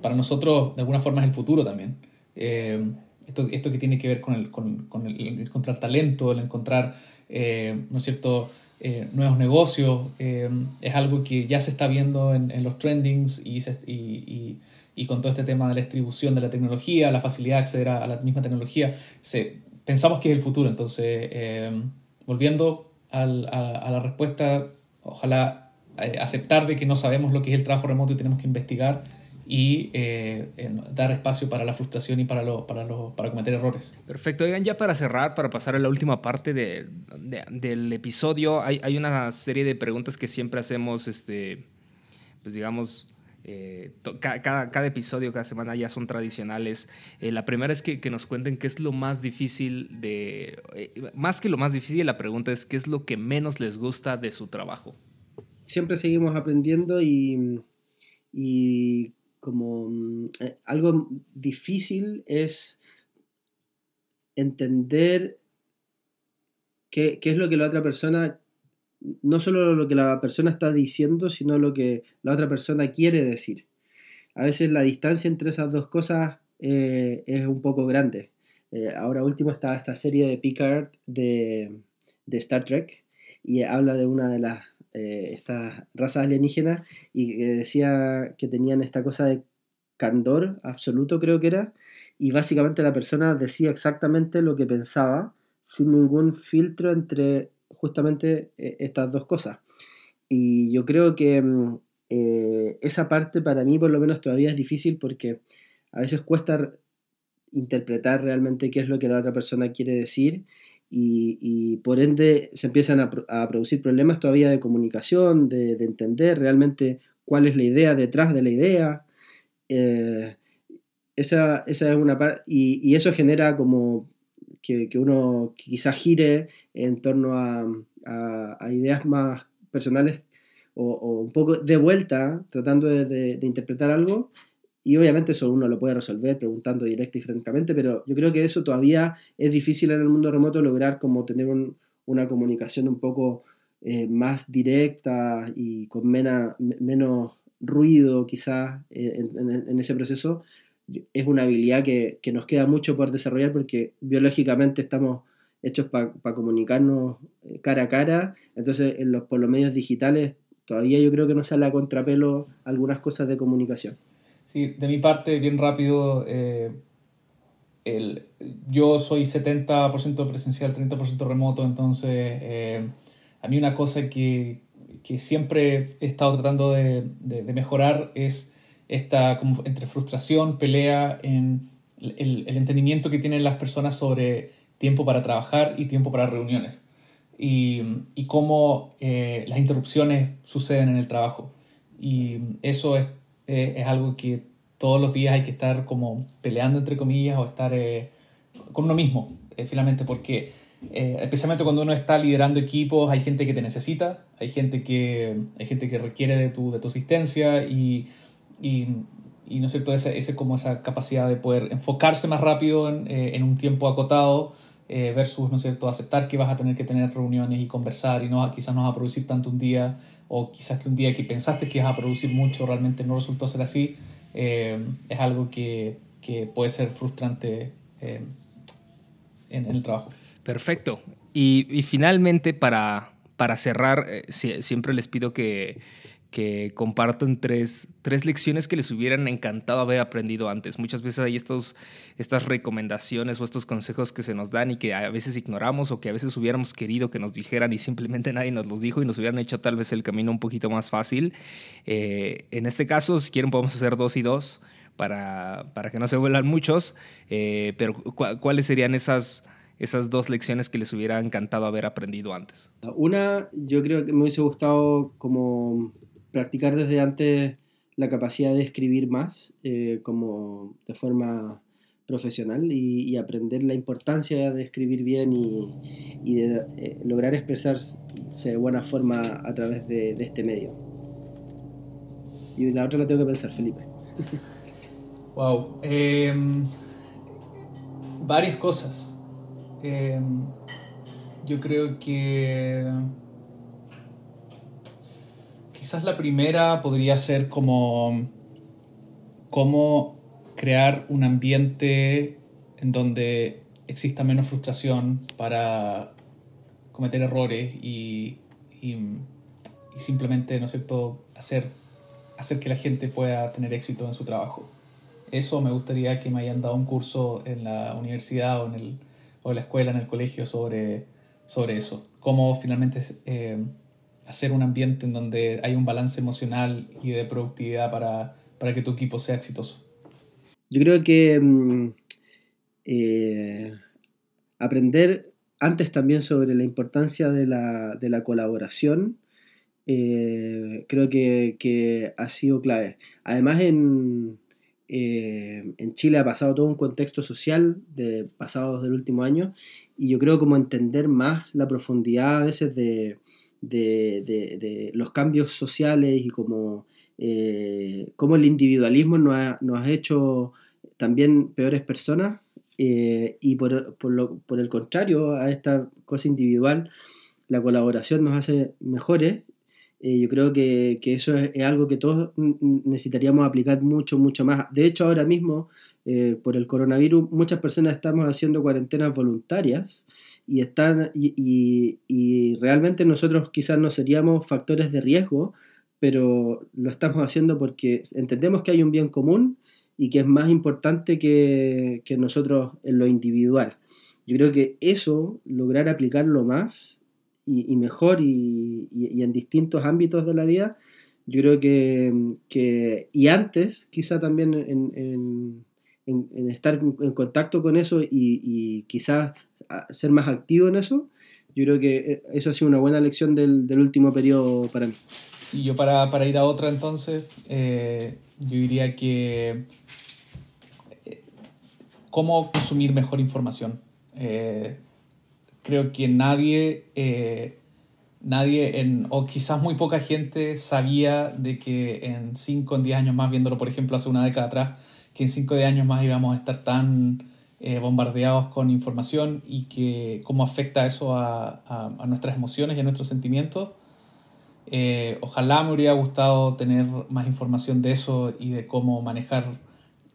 [SPEAKER 5] para nosotros de alguna forma es el futuro también. Eh, esto, esto que tiene que ver con el, con, el encontrar talento, el encontrar, ¿no es cierto?, eh, nuevos negocios, es algo que ya se está viendo en, en los trendings y, y, y, y, con todo este tema de la distribución de la tecnología, la facilidad de acceder a, la misma tecnología, se, pensamos que es el futuro. Entonces, volviendo al, a, a la respuesta, ojalá aceptar de que no sabemos lo que es el trabajo remoto y tenemos que investigar y eh, dar espacio para la frustración y para, lo, para, lo, para cometer errores.
[SPEAKER 2] Perfecto. Oigan, ya para cerrar, para pasar a la última parte de, del episodio, hay, hay, una serie de preguntas que siempre hacemos, este, pues digamos, eh, cada, cada, episodio, cada semana ya son tradicionales. Eh, la primera es que, que, nos cuenten qué es lo más difícil de... más que lo más difícil, la pregunta es qué es lo que menos les gusta de su trabajo.
[SPEAKER 1] Siempre seguimos aprendiendo y, y como mm, eh, algo difícil es entender qué, qué, es lo que la otra persona, no solo lo que la persona está diciendo, sino lo que la otra persona quiere decir. A veces la distancia entre esas dos cosas eh, es un poco grande. Eh, ahora último está esta serie de Picard de, de Star Trek y habla de una de las eh, estas razas alienígenas y que decía que tenían esta cosa de candor absoluto, creo que era, y básicamente la persona decía exactamente lo que pensaba sin ningún filtro entre justamente eh, estas dos cosas. Y yo creo que mm, eh, esa parte para mí por lo menos todavía es difícil porque a veces cuesta interpretar realmente qué es lo que la otra persona quiere decir y, por ende se empiezan a, producir problemas todavía de comunicación, de, entender realmente cuál es la idea detrás de la idea. Eh, esa, esa, es una parte, y, eso genera como que, que, uno quizás gire en torno a, ideas más personales o, un poco de vuelta, tratando de interpretar algo y obviamente eso uno lo puede resolver preguntando directa y francamente, pero yo creo que eso todavía es difícil en el mundo remoto lograr como tener una comunicación un poco eh, más directa y con menos ruido quizás eh, en, ese proceso. Es una habilidad que, que, nos queda mucho por desarrollar porque biológicamente estamos hechos para comunicarnos eh, cara a cara, entonces en los, por los medios digitales todavía yo creo que no sale a contrapelo algunas cosas de comunicación.
[SPEAKER 5] Sí, de mi parte, bien rápido, eh, el, yo soy 70% presencial, 30% remoto, entonces eh, a mí una cosa que, que, siempre he estado tratando de, de, mejorar es esta como entre frustración, pelea en, el, el, entendimiento que tienen las personas sobre tiempo para trabajar y tiempo para reuniones y, y cómo eh, las interrupciones suceden en el trabajo. Y eso es, es, algo que todos los días hay que estar como peleando entre comillas o estar eh, con uno mismo, finalmente, porque especialmente cuando uno está liderando equipos, hay gente que te necesita, hay gente que, hay gente que requiere de tu, de tu asistencia y, y no es cierto, ese, ese, como esa capacidad de poder enfocarse más rápido en, eh, un tiempo acotado eh, versus, ¿no es cierto?, aceptar que vas a tener que tener reuniones y conversar y no quizás no vas a producir tanto un día o quizás que un día que pensaste que ibas a producir mucho realmente no resultó ser así, eh, es algo que, que, puede ser frustrante en, en, el trabajo.
[SPEAKER 2] Perfecto. Y, y finalmente, para, para cerrar, siempre les pido que que compartan tres, tres, lecciones que les hubieran encantado haber aprendido antes. Muchas veces hay estos, estas recomendaciones o estos consejos que se nos dan y que a veces ignoramos o que a veces hubiéramos querido que nos dijeran y simplemente nadie nos los dijo y nos hubieran hecho tal vez el camino un poquito más fácil. Eh, en este caso, si quieren, podemos hacer dos y dos para, para que no se vuelan muchos, eh, pero ¿cuáles serían esas esas dos lecciones que les hubiera encantado haber aprendido antes?
[SPEAKER 1] Una, yo creo que me hubiese gustado como practicar desde antes la capacidad de escribir más, eh, como de forma profesional y, aprender la importancia de escribir bien y, de eh, lograr expresarse de buena forma a través de, este medio. Y la otra la tengo que pensar, Felipe. (laughs)
[SPEAKER 5] wow. Em, varias cosas. Em, yo creo que quizás la primera podría ser como cómo crear un ambiente en donde exista menos frustración para cometer errores y, y, simplemente, ¿no es cierto?, hacer, hacer que la gente pueda tener éxito en su trabajo. Eso me gustaría que me hayan dado un curso en la universidad o en, el, o la escuela, en el colegio, sobre, sobre eso. Cómo finalmente eh, hacer un ambiente en donde hay un balance emocional y de productividad para, para que tu equipo sea exitoso?
[SPEAKER 1] Yo creo que mm, eh, aprender antes también sobre la importancia de la, de la colaboración, eh, creo que, que, ha sido clave. Además, en, eh, en Chile ha pasado todo un contexto social de pasados del último año y yo creo como entender más la profundidad a veces de, de, los cambios sociales y como, eh, el individualismo nos ha, hecho también peores personas eh, y por, el contrario a esta cosa individual la colaboración nos hace mejores. Eh, yo creo que, eso es, algo que todos necesitaríamos aplicar mucho, mucho más. De hecho, ahora mismo, por el coronavirus, muchas personas estamos haciendo cuarentenas voluntarias y, están, y, y, realmente nosotros quizás no seríamos factores de riesgo, pero lo estamos haciendo porque entendemos que hay un bien común y que es más importante que, que nosotros en lo individual. Yo creo que eso, lograr aplicarlo más y, y mejor y, y, en distintos ámbitos de la vida, yo creo que, que y antes, quizá también en, en, estar en contacto con eso y, quizás ser más activo en eso, yo creo que eh, eso ha sido una buena lección del, del último periodo para mí.
[SPEAKER 5] Y yo para, para ir a otra entonces, eh, yo diría que eh, cómo consumir mejor información. creo que nadie, nadie en, o quizás muy poca gente sabía de que en 5 o 10 años más, viéndolo por ejemplo hace una década atrás, que en 5 de años más íbamos a estar tan eh, bombardeados con información y que cómo afecta eso a, a, nuestras emociones y a nuestros sentimientos. Eh, ojalá me hubiera gustado tener más información de eso y de cómo manejar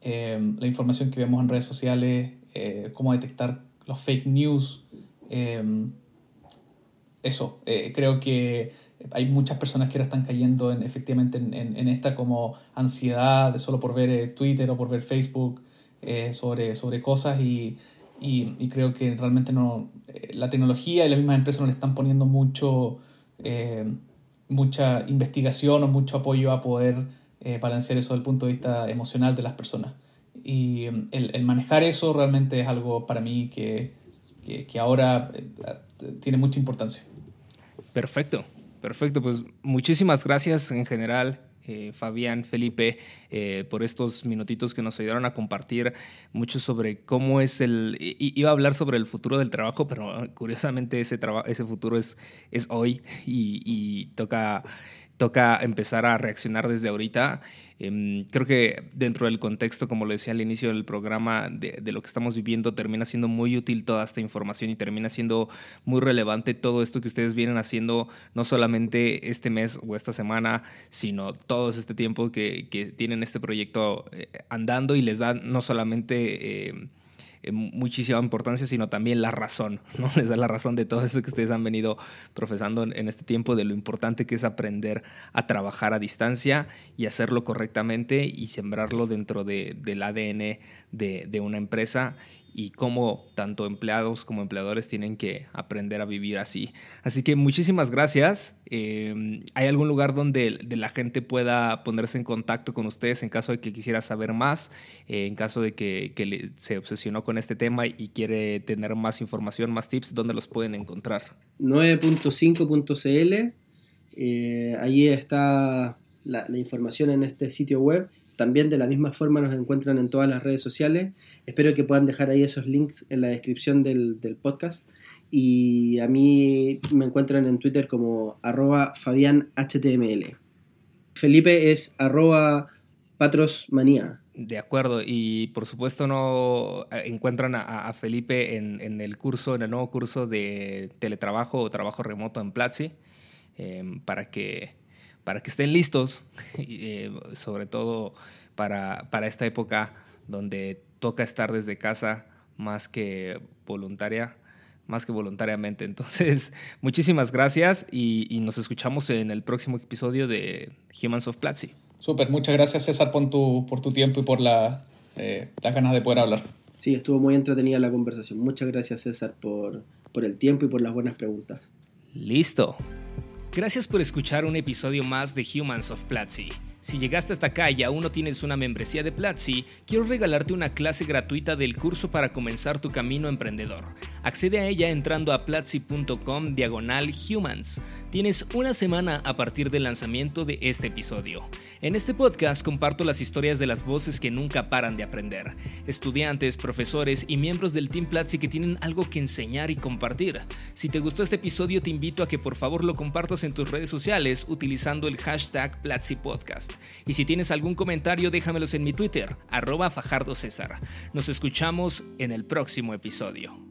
[SPEAKER 5] eh, la información que vemos en redes sociales, cómo detectar los fake news. eso, creo que hay muchas personas que ahora están cayendo en, efectivamente en, en, esta como ansiedad de solo por ver eh, Twitter o por ver Facebook eh, sobre, sobre cosas y, y, creo que realmente no eh, la tecnología y las mismas empresas no le están poniendo mucho mucha investigación o mucho apoyo a poder balancear eso desde el punto de vista emocional de las personas y el, el, manejar eso realmente es algo para mí que, que, que ahora eh, tiene mucha importancia.
[SPEAKER 2] Perfecto, perfecto. Pues muchísimas gracias en general eh, Fabián, Felipe, eh, por estos minutitos que nos ayudaron a compartir mucho sobre cómo es el... Iba a hablar sobre el futuro del trabajo, pero curiosamente ese, ese futuro es, es hoy y toca toca empezar a reaccionar desde ahorita. Em, creo que dentro del contexto, como lo decía al inicio del programa, de, lo que estamos viviendo, termina siendo muy útil toda esta información y termina siendo muy relevante todo esto que ustedes vienen haciendo, no solamente este mes o esta semana, sino todo este tiempo que, que tienen este proyecto eh, andando y les da no solamente... Eh, muchísima importancia, sino también la razón, ¿no? (laughs) Les da la razón de todo esto que ustedes han venido profesando en, este tiempo, de lo importante que es aprender a trabajar a distancia y hacerlo correctamente y sembrarlo dentro del ADN de, de una empresa y cómo tanto empleados como empleadores tienen que aprender a vivir así. Así que muchísimas gracias. Em, ¿Hay algún lugar donde la gente pueda ponerse en contacto con ustedes en caso de que quisiera saber más, eh, en caso de que, se obsesionó con este tema y quiere tener más información, más tips, dónde los pueden encontrar?
[SPEAKER 1] 9.5.cl, eh, ahí está la información en este sitio web también de la misma forma nos encuentran en todas las redes sociales. Espero que puedan dejar ahí esos links en la descripción del, podcast. Y a mí me encuentran en Twitter como arroba fabianhtml. Felipe es arroba patrosmanía.
[SPEAKER 2] De acuerdo, y por supuesto no eh, encuentran a, Felipe en, el curso, en el nuevo curso de teletrabajo o trabajo remoto en Platzi, em, para que para que estén listos, (laughs) eh, sobre todo para, para, esta época donde toca estar desde casa más que voluntaria, más que voluntariamente. Entonces, (laughs) muchísimas gracias y, nos escuchamos en el próximo episodio de Humans of Platzi.
[SPEAKER 5] Súper, muchas gracias César por tu, por tu tiempo y por la, eh, las ganas de poder hablar.
[SPEAKER 1] Sí, estuvo muy entretenida la conversación. Muchas gracias César por, por el tiempo y por las buenas preguntas.
[SPEAKER 2] Listo. Gracias por escuchar un episodio más de Humans of Platzi. Si llegaste hasta acá y aún no tienes una membresía de Platzi, quiero regalarte una clase gratuita del curso para comenzar tu camino emprendedor. Accede a ella entrando a platzi.com diagonal humans. Tienes una semana a partir del lanzamiento de este episodio. En este podcast comparto las historias de las voces que nunca paran de aprender. Estudiantes, profesores y miembros del Team Platzi que tienen algo que enseñar y compartir. Si te gustó este episodio te invito a que por favor lo compartas en tus redes sociales utilizando el hashtag Platzi Podcast. Y si tienes algún comentario, déjamelos en mi Twitter, arroba Fajardo César. Nos escuchamos en el próximo episodio.